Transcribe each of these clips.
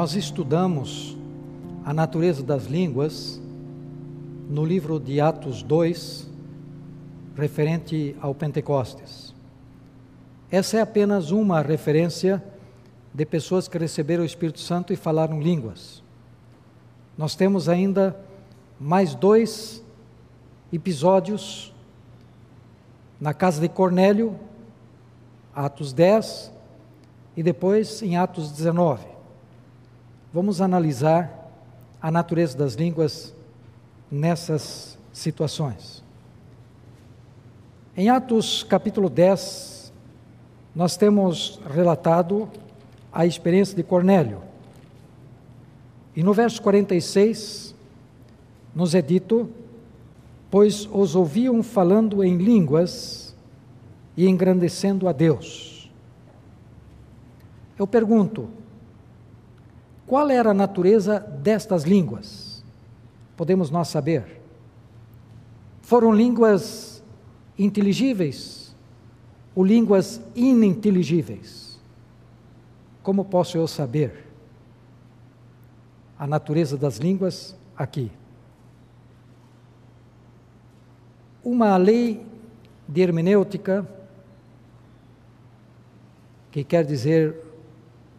Nós estudamos a natureza das línguas no livro de Atos 2, referente ao Pentecostes. Essa é apenas uma referência de pessoas que receberam o Espírito Santo e falaram línguas. Nós temos ainda mais dois episódios na casa de Cornélio, Atos 10, e depois em Atos 19. Vamos analisar a natureza das línguas nessas situações. Em Atos capítulo 10, nós temos relatado a experiência de Cornélio. E no verso 46, nos é dito: Pois os ouviam falando em línguas e engrandecendo a Deus. Eu pergunto, qual era a natureza destas línguas? Podemos nós saber? Foram línguas inteligíveis ou línguas ininteligíveis? Como posso eu saber a natureza das línguas aqui? Uma lei de hermenêutica, que quer dizer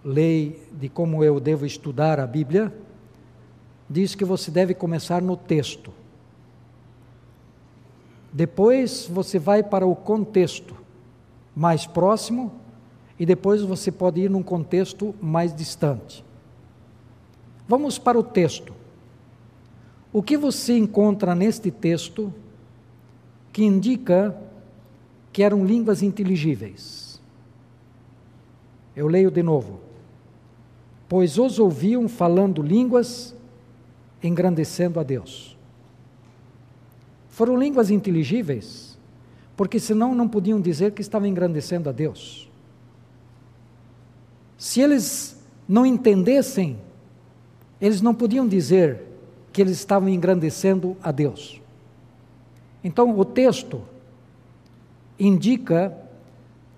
lei de como eu devo estudar a Bíblia, diz que você deve começar no texto. Depois você vai para o contexto mais próximo e depois você pode ir num contexto mais distante. Vamos para o texto. O que você encontra neste texto que indica que eram línguas inteligíveis? Eu leio de novo pois os ouviam falando línguas, engrandecendo a Deus. Foram línguas inteligíveis, porque senão não podiam dizer que estavam engrandecendo a Deus. Se eles não entendessem, eles não podiam dizer que eles estavam engrandecendo a Deus. Então, o texto indica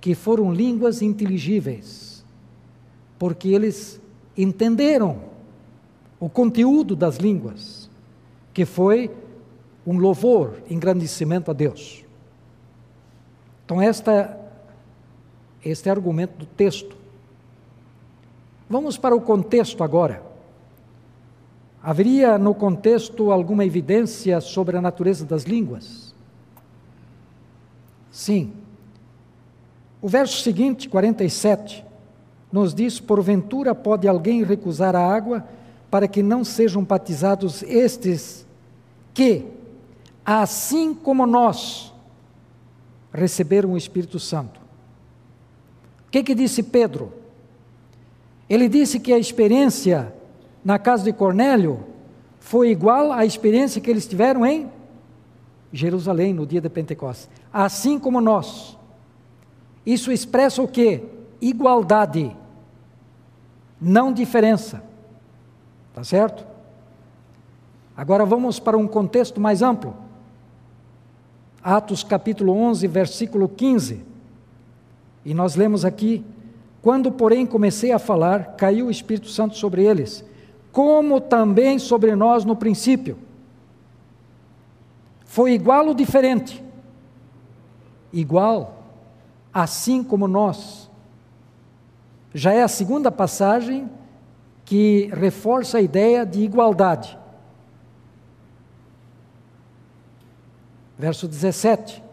que foram línguas inteligíveis, porque eles entenderam o conteúdo das línguas, que foi um louvor, engrandecimento a Deus. Então, esta, este é o argumento do texto. Vamos para o contexto agora. Haveria no contexto alguma evidência sobre a natureza das línguas? Sim. O verso seguinte, 47, nos diz: Porventura pode alguém recusar a água para que não sejam batizados estes que, assim como nós, receberam o Espírito Santo? O que, que disse Pedro? Ele disse que a experiência na casa de Cornélio foi igual à experiência que eles tiveram em Jerusalém no dia de Pentecostes. Assim como nós. Isso expressa o que? Igualdade não diferença. Tá certo? Agora vamos para um contexto mais amplo. Atos capítulo 11, versículo 15. E nós lemos aqui: Quando, porém, comecei a falar, caiu o Espírito Santo sobre eles, como também sobre nós no princípio. Foi igual ou diferente? Igual, assim como nós já é a segunda passagem que reforça a ideia de igualdade. Verso 17.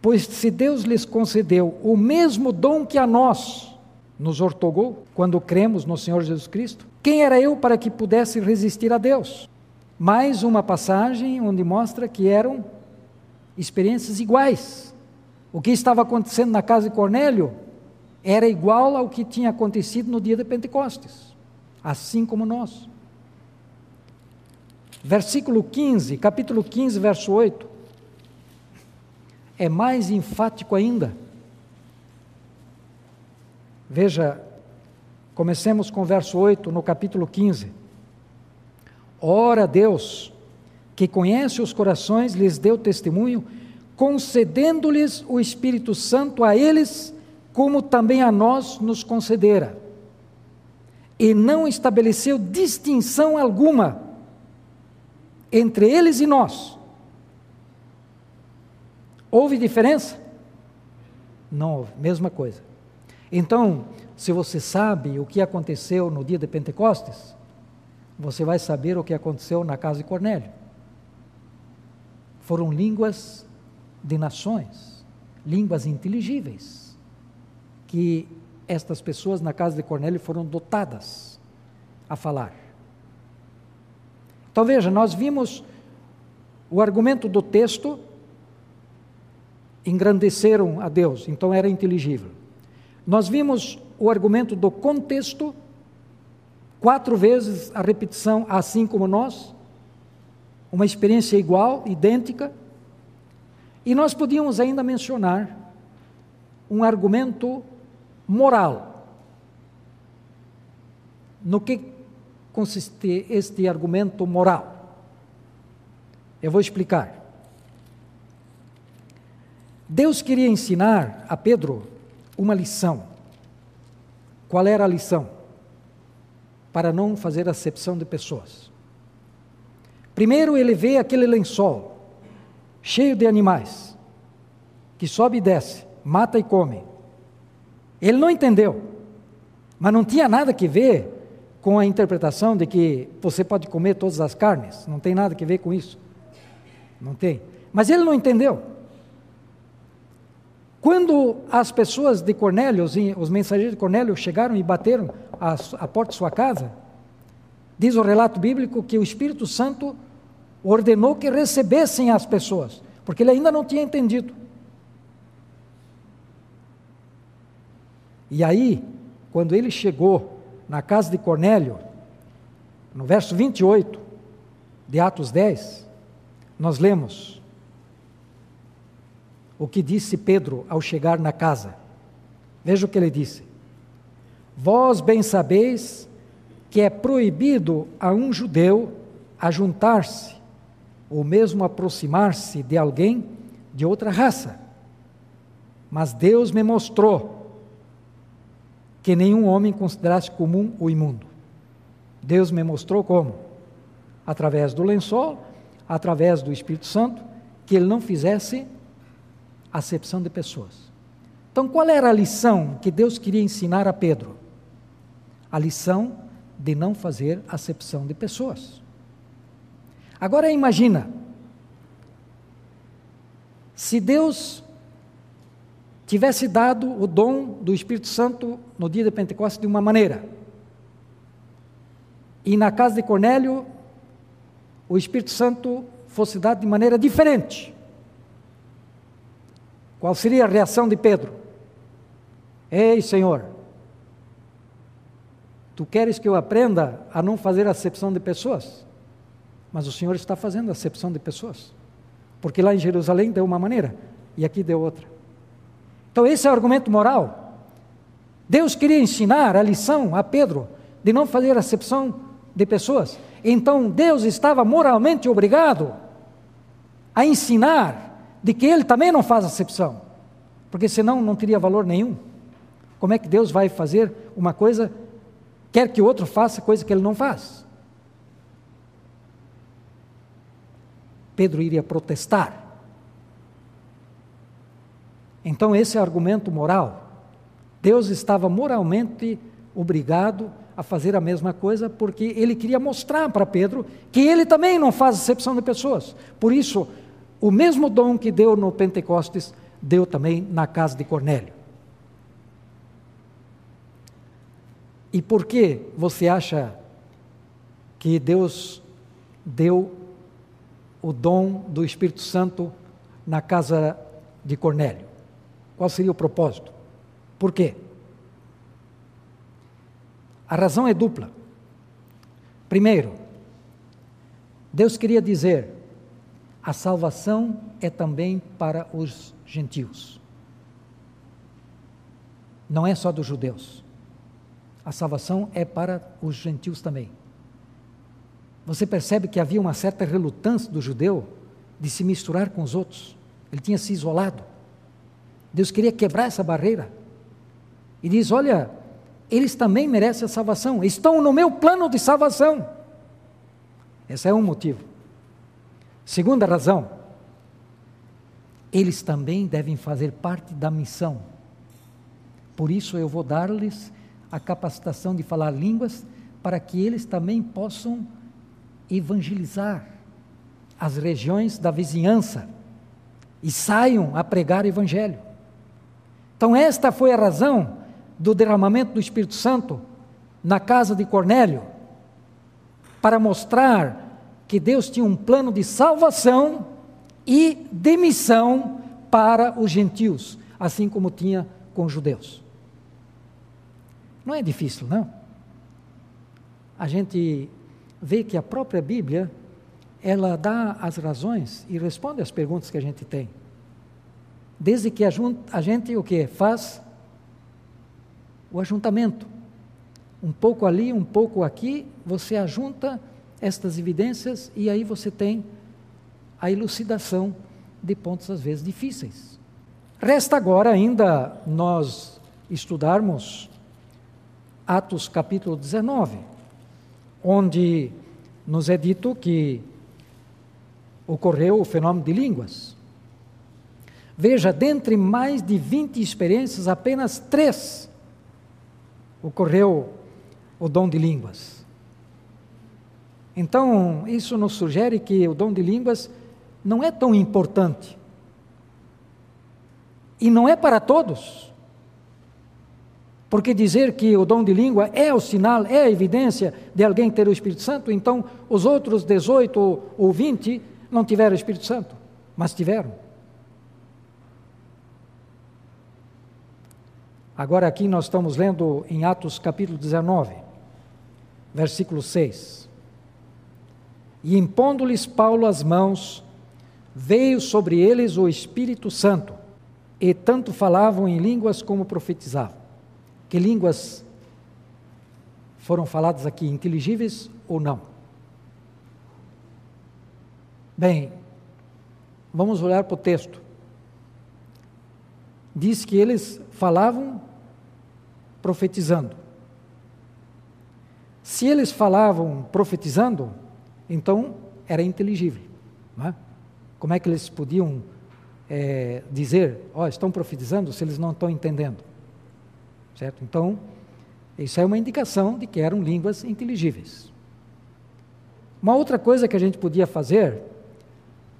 Pois se Deus lhes concedeu o mesmo dom que a nós nos ortogou quando cremos no Senhor Jesus Cristo, quem era eu para que pudesse resistir a Deus? Mais uma passagem onde mostra que eram experiências iguais. O que estava acontecendo na casa de Cornélio era igual ao que tinha acontecido no dia de Pentecostes, assim como nós. Versículo 15, capítulo 15, verso 8, é mais enfático ainda. Veja, comecemos com o verso 8 no capítulo 15. Ora, Deus, que conhece os corações, lhes deu testemunho, concedendo-lhes o Espírito Santo a eles, como também a nós nos concedera. E não estabeleceu distinção alguma entre eles e nós. Houve diferença? Não houve, mesma coisa. Então, se você sabe o que aconteceu no dia de Pentecostes, você vai saber o que aconteceu na casa de Cornélio. Foram línguas de nações, línguas inteligíveis, que estas pessoas na casa de Cornélio foram dotadas a falar. Então veja, nós vimos o argumento do texto, engrandeceram a Deus, então era inteligível. Nós vimos o argumento do contexto, quatro vezes a repetição, assim como nós, uma experiência igual, idêntica, e nós podíamos ainda mencionar um argumento moral. No que consiste este argumento moral? Eu vou explicar. Deus queria ensinar a Pedro uma lição. Qual era a lição? Para não fazer acepção de pessoas. Primeiro, ele vê aquele lençol cheio de animais, que sobe e desce, mata e come. Ele não entendeu, mas não tinha nada que ver com a interpretação de que você pode comer todas as carnes. Não tem nada que ver com isso. Não tem. Mas ele não entendeu. Quando as pessoas de Cornélio, os mensageiros de Cornélio chegaram e bateram a, a porta de sua casa, diz o relato bíblico que o Espírito Santo ordenou que recebessem as pessoas, porque ele ainda não tinha entendido. E aí, quando ele chegou na casa de Cornélio, no verso 28 de Atos 10, nós lemos o que disse Pedro ao chegar na casa. Veja o que ele disse: Vós bem sabeis que é proibido a um judeu ajuntar-se ou mesmo aproximar-se de alguém de outra raça. Mas Deus me mostrou que nenhum homem considerasse comum o imundo. Deus me mostrou como? Através do lençol, através do Espírito Santo, que ele não fizesse acepção de pessoas. Então, qual era a lição que Deus queria ensinar a Pedro? A lição de não fazer acepção de pessoas. Agora imagina, se Deus tivesse dado o dom do Espírito Santo no dia de Pentecostes de uma maneira, e na casa de Cornélio o Espírito Santo fosse dado de maneira diferente, qual seria a reação de Pedro? Ei, Senhor, tu queres que eu aprenda a não fazer acepção de pessoas? Mas o Senhor está fazendo acepção de pessoas, porque lá em Jerusalém deu uma maneira e aqui deu outra. Então, esse é o argumento moral. Deus queria ensinar a lição a Pedro de não fazer acepção de pessoas. Então, Deus estava moralmente obrigado a ensinar de que ele também não faz acepção, porque senão não teria valor nenhum. Como é que Deus vai fazer uma coisa, quer que o outro faça coisa que ele não faz? Pedro iria protestar. Então, esse é argumento moral. Deus estava moralmente obrigado a fazer a mesma coisa porque ele queria mostrar para Pedro que ele também não faz acepção de pessoas. Por isso, o mesmo dom que deu no Pentecostes, deu também na casa de Cornélio. E por que você acha que Deus deu o dom do Espírito Santo na casa de Cornélio? Qual seria o propósito? Por quê? A razão é dupla. Primeiro, Deus queria dizer: a salvação é também para os gentios. Não é só dos judeus. A salvação é para os gentios também. Você percebe que havia uma certa relutância do judeu de se misturar com os outros. Ele tinha se isolado. Deus queria quebrar essa barreira. E diz: Olha, eles também merecem a salvação, estão no meu plano de salvação. Esse é um motivo. Segunda razão, eles também devem fazer parte da missão. Por isso eu vou dar-lhes a capacitação de falar línguas, para que eles também possam evangelizar as regiões da vizinhança e saiam a pregar o evangelho. Então, esta foi a razão do derramamento do Espírito Santo na casa de Cornélio, para mostrar que Deus tinha um plano de salvação e de missão para os gentios, assim como tinha com os judeus. Não é difícil, não? A gente vê que a própria Bíblia, ela dá as razões e responde às perguntas que a gente tem. Desde que a, gente o que faz o ajuntamento. Um pouco ali, um pouco aqui, você ajunta estas evidências e aí você tem a elucidação de pontos às vezes difíceis. Resta agora ainda nós estudarmos Atos capítulo 19, onde nos é dito que ocorreu o fenômeno de línguas. Veja, dentre mais de 20 experiências, apenas três ocorreu o dom de línguas. Então, isso nos sugere que o dom de línguas não é tão importante. E não é para todos. Porque dizer que o dom de língua é o sinal, é a evidência de alguém ter o Espírito Santo, então os outros 18 ou 20 não tiveram o Espírito Santo, mas tiveram. Agora aqui nós estamos lendo em Atos capítulo 19, versículo 6. E impondo-lhes Paulo as mãos, veio sobre eles o Espírito Santo, e tanto falavam em línguas como profetizavam. Que línguas foram faladas aqui, inteligíveis ou não? Bem, vamos olhar para o texto. Diz que eles falavam profetizando. Se eles falavam profetizando, então era inteligível. É? Como é que eles podiam é, dizer, ó, oh, estão profetizando, se eles não estão entendendo? Certo? Então, isso é uma indicação de que eram línguas inteligíveis. Uma outra coisa que a gente podia fazer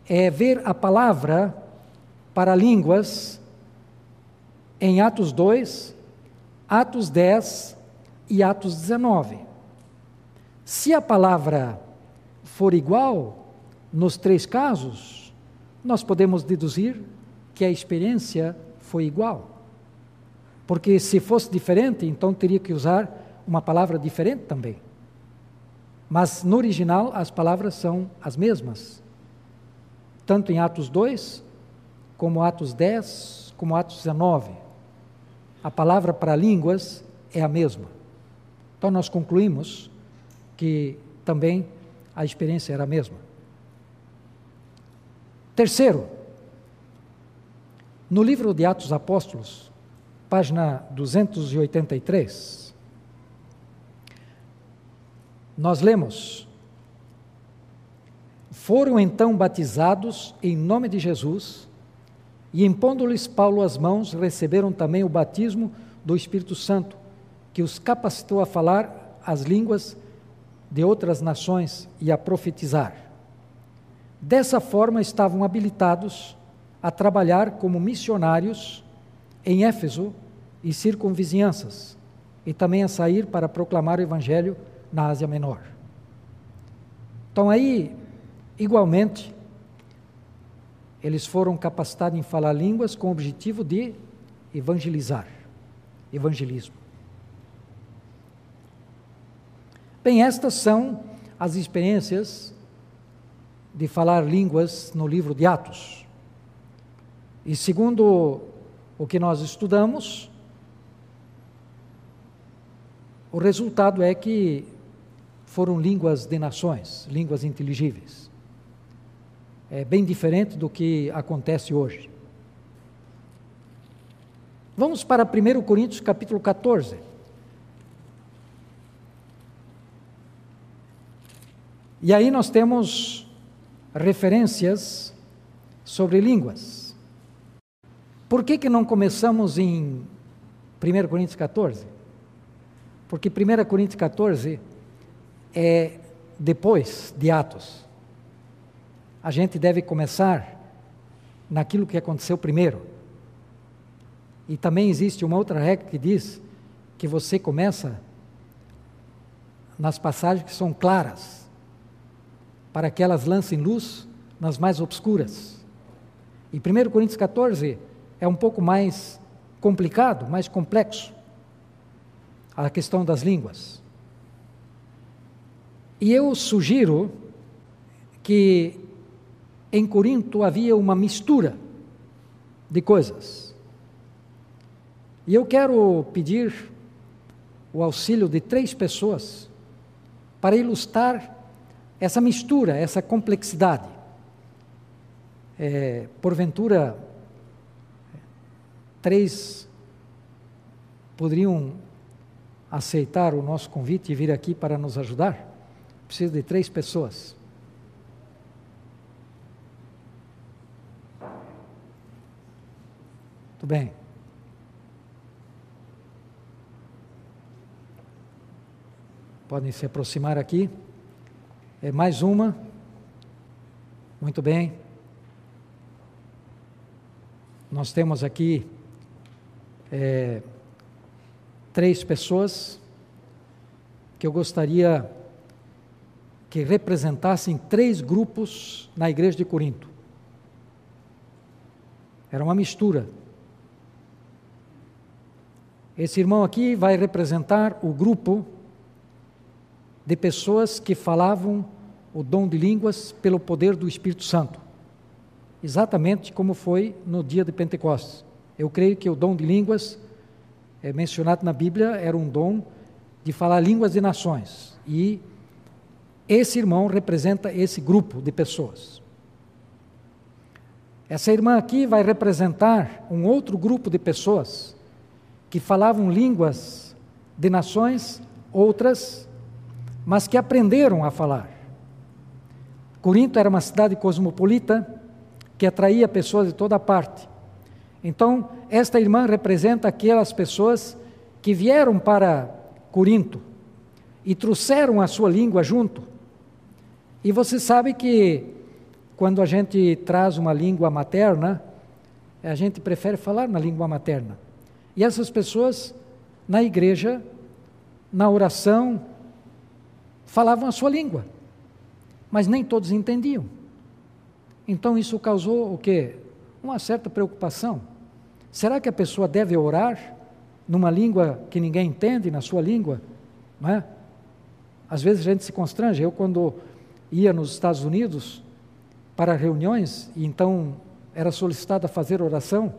é ver a palavra para línguas em Atos 2, Atos 10 e Atos 19. Se a palavra for igual nos três casos, nós podemos deduzir que a experiência foi igual. Porque se fosse diferente, então teria que usar uma palavra diferente também. Mas no original as palavras são as mesmas. Tanto em Atos 2, como Atos 10, como Atos 19 a palavra para línguas é a mesma. Então nós concluímos que também a experiência era a mesma. Terceiro, no livro de Atos Apóstolos, página 283, nós lemos: Foram então batizados em nome de Jesus e impondo-lhes Paulo as mãos, receberam também o batismo do Espírito Santo, que os capacitou a falar as línguas de outras nações e a profetizar. Dessa forma estavam habilitados a trabalhar como missionários em Éfeso e circunvizinhanças, e também a sair para proclamar o Evangelho na Ásia Menor. Então, aí, igualmente, eles foram capacitados em falar línguas com o objetivo de evangelizar. Evangelismo. Bem, estas são as experiências de falar línguas no livro de Atos. E segundo o que nós estudamos, o resultado é que foram línguas de nações, línguas inteligíveis. É bem diferente do que acontece hoje. Vamos para 1 Coríntios capítulo 14. E aí nós temos referências sobre línguas. Por que, que não começamos em 1 Coríntios 14? Porque 1 Coríntios 14 é depois de Atos. A gente deve começar naquilo que aconteceu primeiro. E também existe uma outra regra que diz que você começa nas passagens que são claras, para que elas lancem luz nas mais obscuras. E 1 Coríntios 14 é um pouco mais complicado, mais complexo, a questão das línguas. E eu sugiro que em Corinto havia uma mistura de coisas. E eu quero pedir o auxílio de três pessoas para ilustrar essa mistura, essa complexidade. É, porventura, três poderiam aceitar o nosso convite e vir aqui para nos ajudar? Preciso de três pessoas. Tudo bem. Podem se aproximar aqui. É mais uma. Muito bem. Nós temos aqui é, três pessoas que eu gostaria que representassem três grupos na igreja de Corinto. Era uma mistura. Esse irmão aqui vai representar o grupo de pessoas que falavam o dom de línguas pelo poder do Espírito Santo. Exatamente como foi no dia de Pentecostes. Eu creio que o dom de línguas, é mencionado na Bíblia, era um dom de falar línguas de nações. E esse irmão representa esse grupo de pessoas. Essa irmã aqui vai representar um outro grupo de pessoas que falavam línguas de nações, outras, mas que aprenderam a falar. Corinto era uma cidade cosmopolita que atraía pessoas de toda parte. Então, esta irmã representa aquelas pessoas que vieram para Corinto e trouxeram a sua língua junto e você sabe que quando a gente traz uma língua materna, a gente prefere falar na língua materna. E essas pessoas, na igreja, na oração, falavam a sua língua, mas nem todos entendiam. Então isso causou o quê? Uma certa preocupação. Será que a pessoa deve orar numa língua que ninguém entende, na sua língua? Não é? Às vezes a gente se constrange. Eu, quando ia nos Estados Unidos para reuniões e então era solicitado a fazer oração,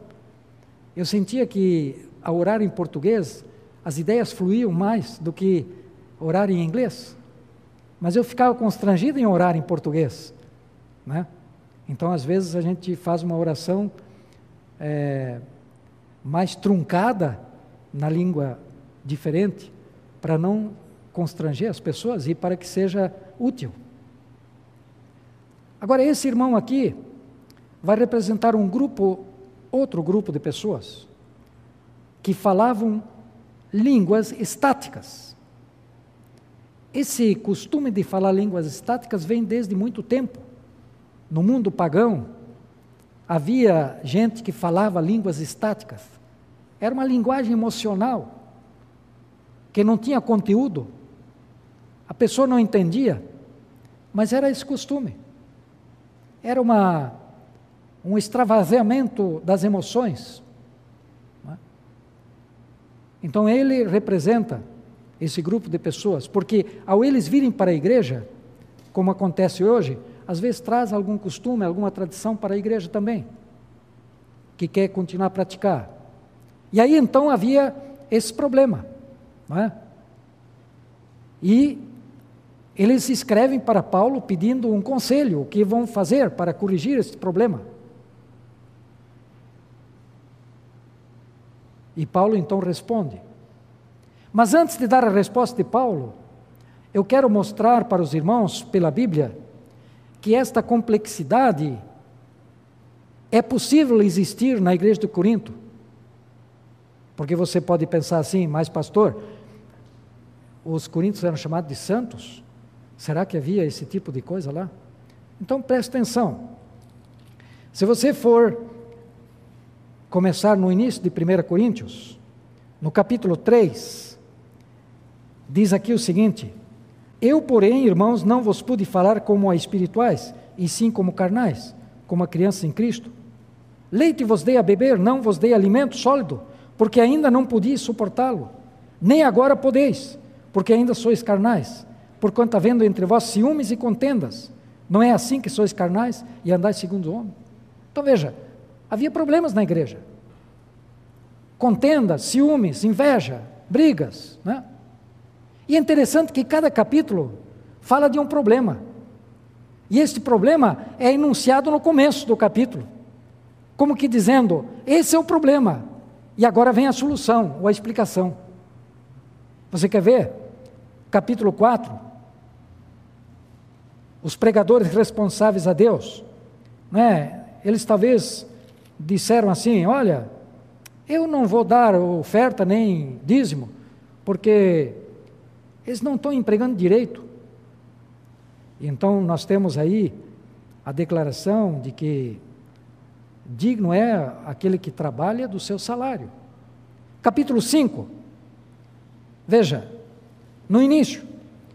eu sentia que ao orar em português as ideias fluíam mais do que orar em inglês. Mas eu ficava constrangido em orar em português. Né? Então, às vezes, a gente faz uma oração é, mais truncada na língua diferente, para não constranger as pessoas e para que seja útil. Agora, esse irmão aqui vai representar um grupo, outro grupo de pessoas, que falavam línguas estáticas. Esse costume de falar línguas estáticas vem desde muito tempo. No mundo pagão, havia gente que falava línguas estáticas. Era uma linguagem emocional, que não tinha conteúdo. A pessoa não entendia, mas era esse costume era uma, um extravasamento das emoções. É? Então ele representa esse grupo de pessoas, porque ao eles virem para a igreja, como acontece hoje, às vezes traz algum costume, alguma tradição para a igreja também, que quer continuar a praticar. E aí então havia esse problema. Não é? E eles escrevem para Paulo pedindo um conselho, o que vão fazer para corrigir esse problema. E Paulo então responde. Mas antes de dar a resposta de Paulo, eu quero mostrar para os irmãos, pela Bíblia, que esta complexidade é possível existir na igreja de Corinto. Porque você pode pensar assim, mas pastor, os coríntios eram chamados de santos? Será que havia esse tipo de coisa lá? Então preste atenção. Se você for começar no início de 1 Coríntios, no capítulo 3, diz aqui o seguinte: Eu, porém, irmãos, não vos pude falar como a espirituais, e sim como carnais, como a criança em Cristo. Leite vos dei a beber, não vos dei alimento sólido, porque ainda não podiais suportá-lo, nem agora podeis, porque ainda sois carnais, porquanto havendo entre vós ciúmes e contendas, não é assim que sois carnais e andais segundo o homem? Então veja, Havia problemas na igreja. Contenda, ciúmes, inveja, brigas. Né? E é interessante que cada capítulo fala de um problema. E este problema é enunciado no começo do capítulo. Como que dizendo: esse é o problema. E agora vem a solução ou a explicação. Você quer ver? Capítulo 4. Os pregadores responsáveis a Deus. Né? Eles talvez disseram assim: Olha, eu não vou dar oferta nem dízimo, porque eles não estão empregando direito. Então nós temos aí a declaração de que digno é aquele que trabalha do seu salário. Capítulo 5. Veja, no início,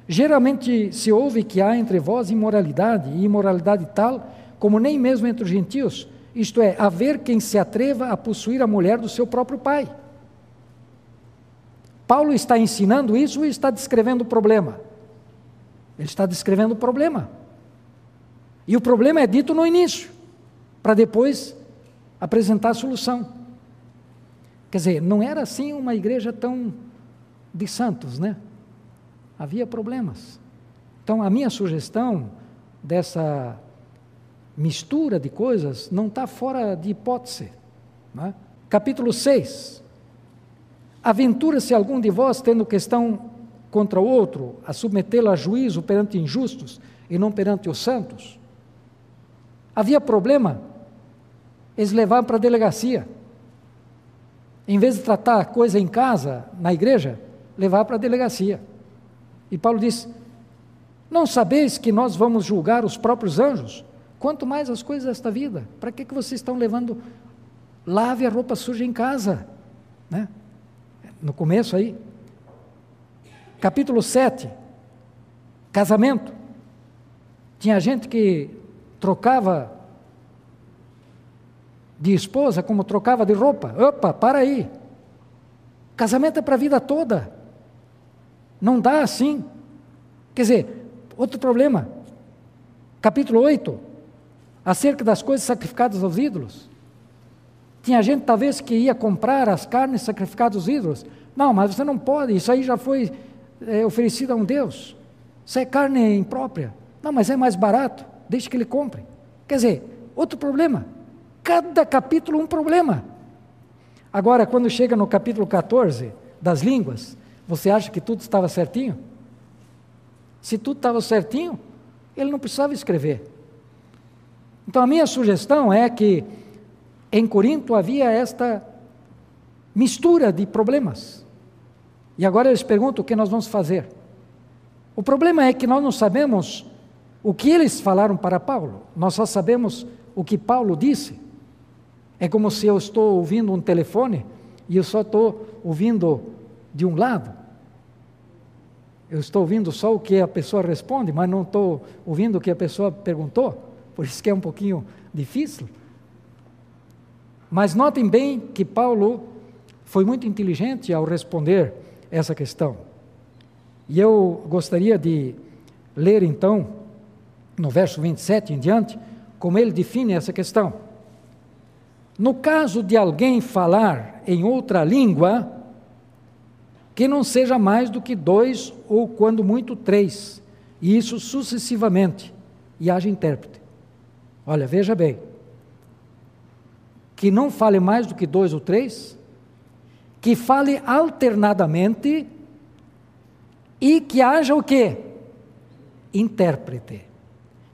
geralmente se ouve que há entre vós imoralidade, e imoralidade tal como nem mesmo entre os gentios, isto é, haver quem se atreva a possuir a mulher do seu próprio pai. Paulo está ensinando isso ou está descrevendo o problema? Ele está descrevendo o problema. E o problema é dito no início, para depois apresentar a solução. Quer dizer, não era assim uma igreja tão de santos, né? Havia problemas. Então, a minha sugestão dessa mistura de coisas não está fora de hipótese. É? Capítulo 6. Aventura-se algum de vós, tendo questão contra o outro, a submetê-lo a juízo perante injustos e não perante os santos? Havia problema, eles levavam para a delegacia. Em vez de tratar a coisa em casa, na igreja, levar para a delegacia. E Paulo diz: Não sabeis que nós vamos julgar os próprios anjos? Quanto mais as coisas desta vida. Para que, que vocês estão levando? Lave a roupa suja em casa. Né? No começo aí. Capítulo 7. Casamento. Tinha gente que trocava de esposa como trocava de roupa. Opa, para aí. Casamento é para a vida toda. Não dá assim. Quer dizer, outro problema. Capítulo 8 acerca das coisas sacrificadas aos ídolos. Tinha gente talvez que ia comprar as carnes sacrificadas aos ídolos. Não, mas você não pode, isso aí já foi é, oferecido a um Deus. Isso é carne imprópria. Não, mas é mais barato, deixe que ele compre. Quer dizer, outro problema. Cada capítulo um problema. Agora, quando chega no capítulo 14 das línguas, você acha que tudo estava certinho? Se tudo estava certinho, ele não precisava escrever. Então a minha sugestão é que em Corinto havia esta mistura de problemas. E agora eles perguntam o que nós vamos fazer. O problema é que nós não sabemos o que eles falaram para Paulo, nós só sabemos o que Paulo disse. É como se eu estou ouvindo um telefone e eu só estou ouvindo de um lado. Eu estou ouvindo só o que a pessoa responde, mas não estou ouvindo o que a pessoa perguntou por isso que é um pouquinho difícil. Mas notem bem que Paulo foi muito inteligente ao responder essa questão. E eu gostaria de ler então no verso 27 em diante, como ele define essa questão. No caso de alguém falar em outra língua, que não seja mais do que dois ou, quando muito, três, e isso sucessivamente, e haja intérprete. Olha, veja bem, que não fale mais do que dois ou três, que fale alternadamente e que haja o quê? Intérprete.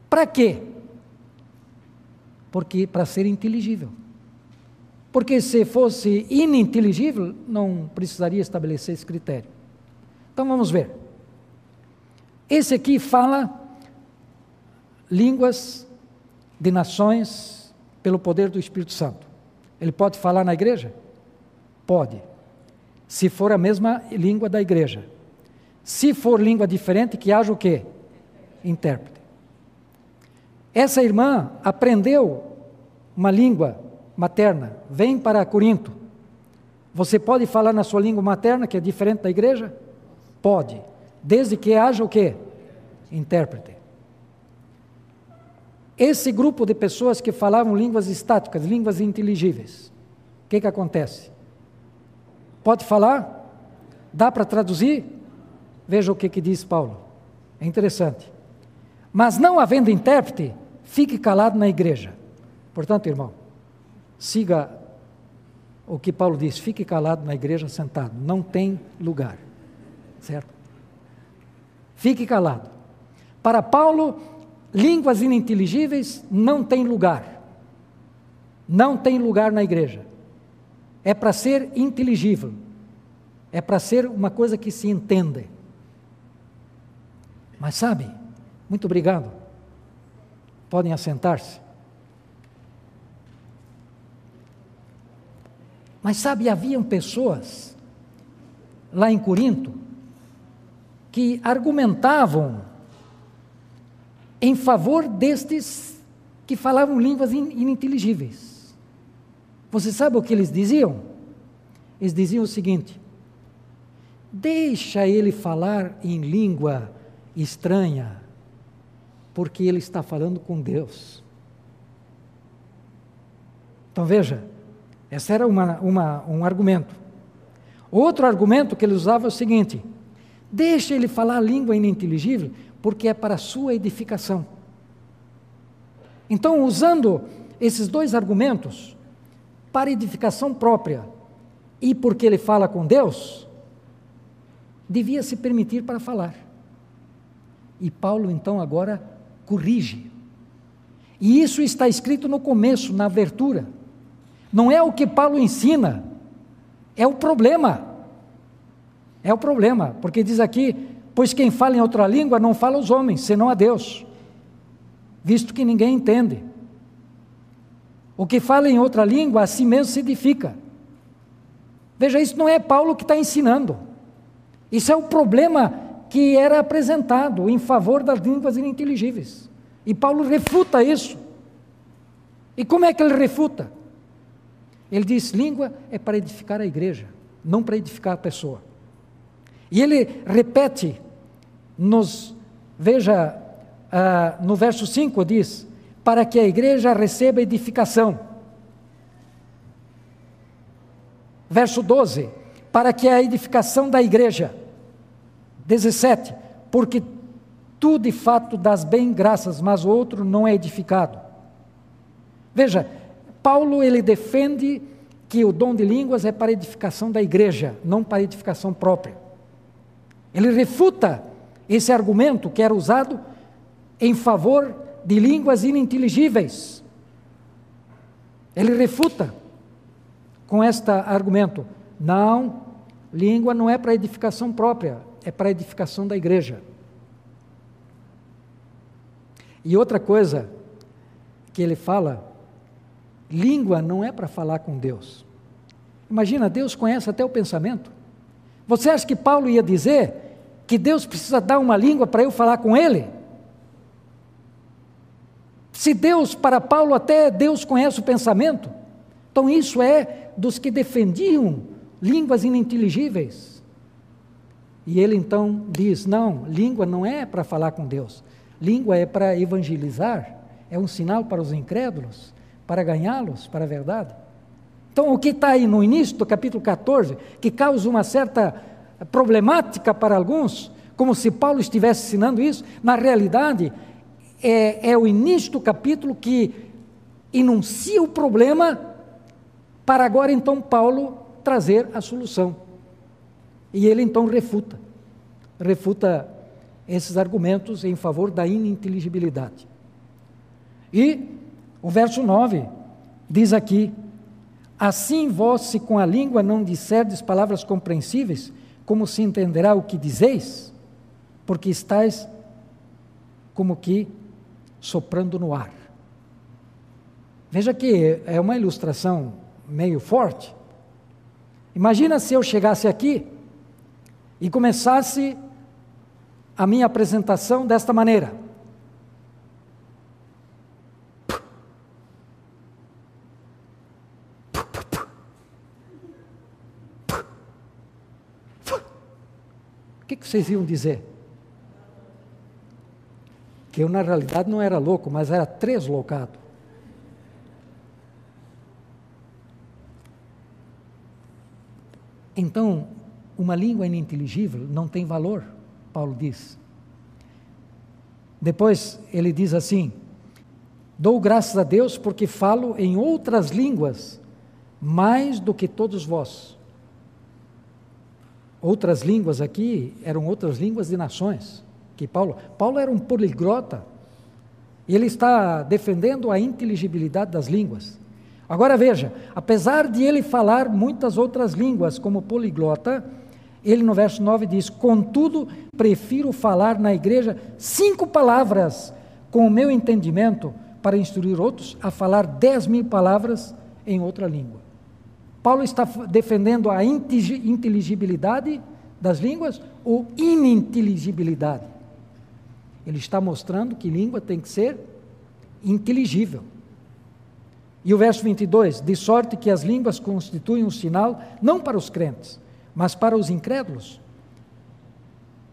Para quê? Porque para ser inteligível. Porque se fosse ininteligível, não precisaria estabelecer esse critério. Então vamos ver. Esse aqui fala línguas de nações pelo poder do Espírito Santo. Ele pode falar na igreja? Pode. Se for a mesma língua da igreja. Se for língua diferente, que haja o quê? Intérprete. Essa irmã aprendeu uma língua materna, vem para Corinto. Você pode falar na sua língua materna, que é diferente da igreja? Pode, desde que haja o quê? Intérprete. Esse grupo de pessoas que falavam línguas estáticas, línguas inteligíveis, o que, que acontece? Pode falar? Dá para traduzir? Veja o que, que diz Paulo. É interessante. Mas não havendo intérprete, fique calado na igreja. Portanto, irmão, siga o que Paulo diz: fique calado na igreja sentado, não tem lugar. Certo? Fique calado. Para Paulo, línguas ininteligíveis não tem lugar. Não tem lugar na igreja. É para ser inteligível. É para ser uma coisa que se entende. Mas sabe, muito obrigado. Podem assentar-se. Mas sabe, haviam pessoas lá em Corinto que argumentavam em favor destes que falavam línguas ininteligíveis. Você sabe o que eles diziam? Eles diziam o seguinte: deixa ele falar em língua estranha, porque ele está falando com Deus. Então veja, esse era uma, uma, um argumento. Outro argumento que ele usava é o seguinte: deixa ele falar língua ininteligível, porque é para a sua edificação. Então, usando esses dois argumentos, para edificação própria e porque ele fala com Deus, devia se permitir para falar. E Paulo, então, agora corrige. E isso está escrito no começo, na abertura. Não é o que Paulo ensina, é o problema. É o problema, porque diz aqui: pois quem fala em outra língua não fala aos homens, senão a Deus, visto que ninguém entende. O que fala em outra língua a si mesmo se edifica. Veja, isso não é Paulo que está ensinando. Isso é o problema que era apresentado em favor das línguas ininteligíveis. E Paulo refuta isso. E como é que ele refuta? Ele diz: língua é para edificar a igreja, não para edificar a pessoa. E ele repete, nos, veja, uh, no verso 5 diz: para que a igreja receba edificação. Verso 12: para que a edificação da igreja. 17: porque tu de fato das bem graças, mas o outro não é edificado. Veja, Paulo ele defende que o dom de línguas é para edificação da igreja, não para edificação própria. Ele refuta esse argumento que era usado em favor de línguas ininteligíveis. Ele refuta com este argumento: não, língua não é para edificação própria, é para edificação da igreja. E outra coisa que ele fala Língua não é para falar com Deus. Imagina, Deus conhece até o pensamento. Você acha que Paulo ia dizer que Deus precisa dar uma língua para eu falar com ele? Se Deus, para Paulo, até Deus conhece o pensamento, então isso é dos que defendiam línguas ininteligíveis. E ele então diz: não, língua não é para falar com Deus, língua é para evangelizar, é um sinal para os incrédulos, para ganhá-los para a verdade. Então, o que está aí no início do capítulo 14, que causa uma certa problemática para alguns, como se Paulo estivesse ensinando isso, na realidade, é, é o início do capítulo que enuncia o problema, para agora então Paulo trazer a solução. E ele então refuta, refuta esses argumentos em favor da ininteligibilidade. E o verso 9 diz aqui: Assim vós, se com a língua não disserdes palavras compreensíveis, como se entenderá o que dizeis? Porque estáis como que soprando no ar. Veja que é uma ilustração meio forte. Imagina se eu chegasse aqui e começasse a minha apresentação desta maneira. Vocês iam dizer? Que eu, na realidade, não era louco, mas era treslocado. Então, uma língua ininteligível não tem valor, Paulo diz. Depois ele diz assim: Dou graças a Deus porque falo em outras línguas mais do que todos vós. Outras línguas aqui eram outras línguas de nações. Que Paulo, Paulo era um poliglota. E ele está defendendo a inteligibilidade das línguas. Agora veja, apesar de ele falar muitas outras línguas como poliglota, ele no verso 9 diz: Contudo, prefiro falar na igreja cinco palavras com o meu entendimento para instruir outros a falar dez mil palavras em outra língua. Paulo está defendendo a inteligibilidade das línguas ou ininteligibilidade? Ele está mostrando que língua tem que ser inteligível. E o verso 22: De sorte que as línguas constituem um sinal não para os crentes, mas para os incrédulos.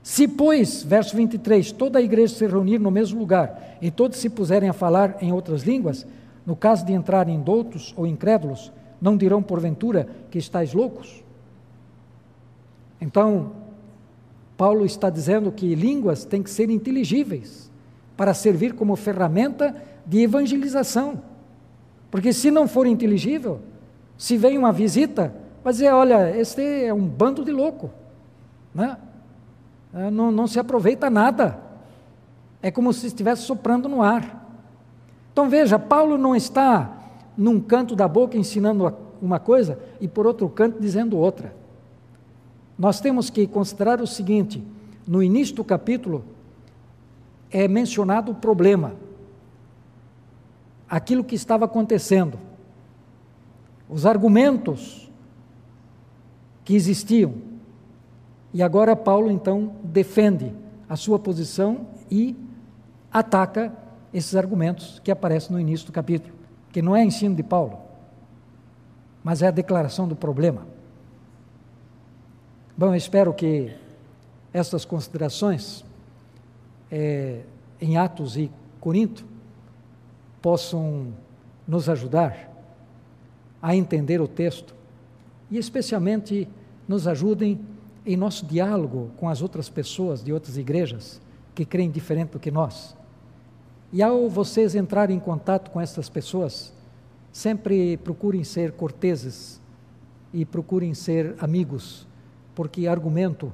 Se, pois, verso 23, toda a igreja se reunir no mesmo lugar e todos se puserem a falar em outras línguas, no caso de entrarem doutos ou incrédulos, não dirão porventura que estáis loucos? Então, Paulo está dizendo que línguas têm que ser inteligíveis para servir como ferramenta de evangelização. Porque se não for inteligível, se vem uma visita, vai dizer, olha, este é um bando de louco, né? É, não, não se aproveita nada, é como se estivesse soprando no ar. Então veja, Paulo não está num canto da boca ensinando uma coisa e por outro canto dizendo outra. Nós temos que considerar o seguinte: no início do capítulo é mencionado o problema aquilo que estava acontecendo, os argumentos que existiam. E agora Paulo então defende a sua posição e ataca esses argumentos que aparecem no início do capítulo, que não é ensino de Paulo, mas é a declaração do problema. Bom, eu espero que estas considerações é, em Atos e Corinto possam nos ajudar a entender o texto e, especialmente, nos ajudem em nosso diálogo com as outras pessoas de outras igrejas que creem diferente do que nós. E ao vocês entrarem em contato com essas pessoas, sempre procurem ser corteses e procurem ser amigos, porque argumento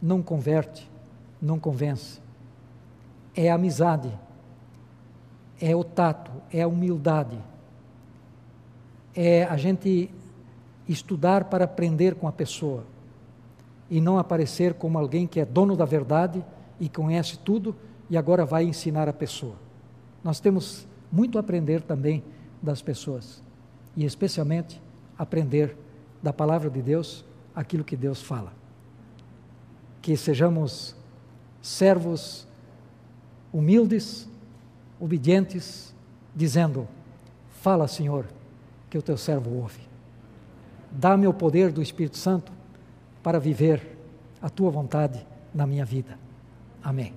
não converte, não convence. É amizade é o tato, é a humildade, é a gente estudar para aprender com a pessoa e não aparecer como alguém que é dono da verdade e conhece tudo e agora vai ensinar a pessoa. Nós temos muito a aprender também das pessoas e especialmente aprender da palavra de Deus aquilo que Deus fala. Que sejamos servos humildes, obedientes, dizendo: Fala, Senhor, que o teu servo ouve. Dá-me o poder do Espírito Santo para viver a tua vontade na minha vida. Amém.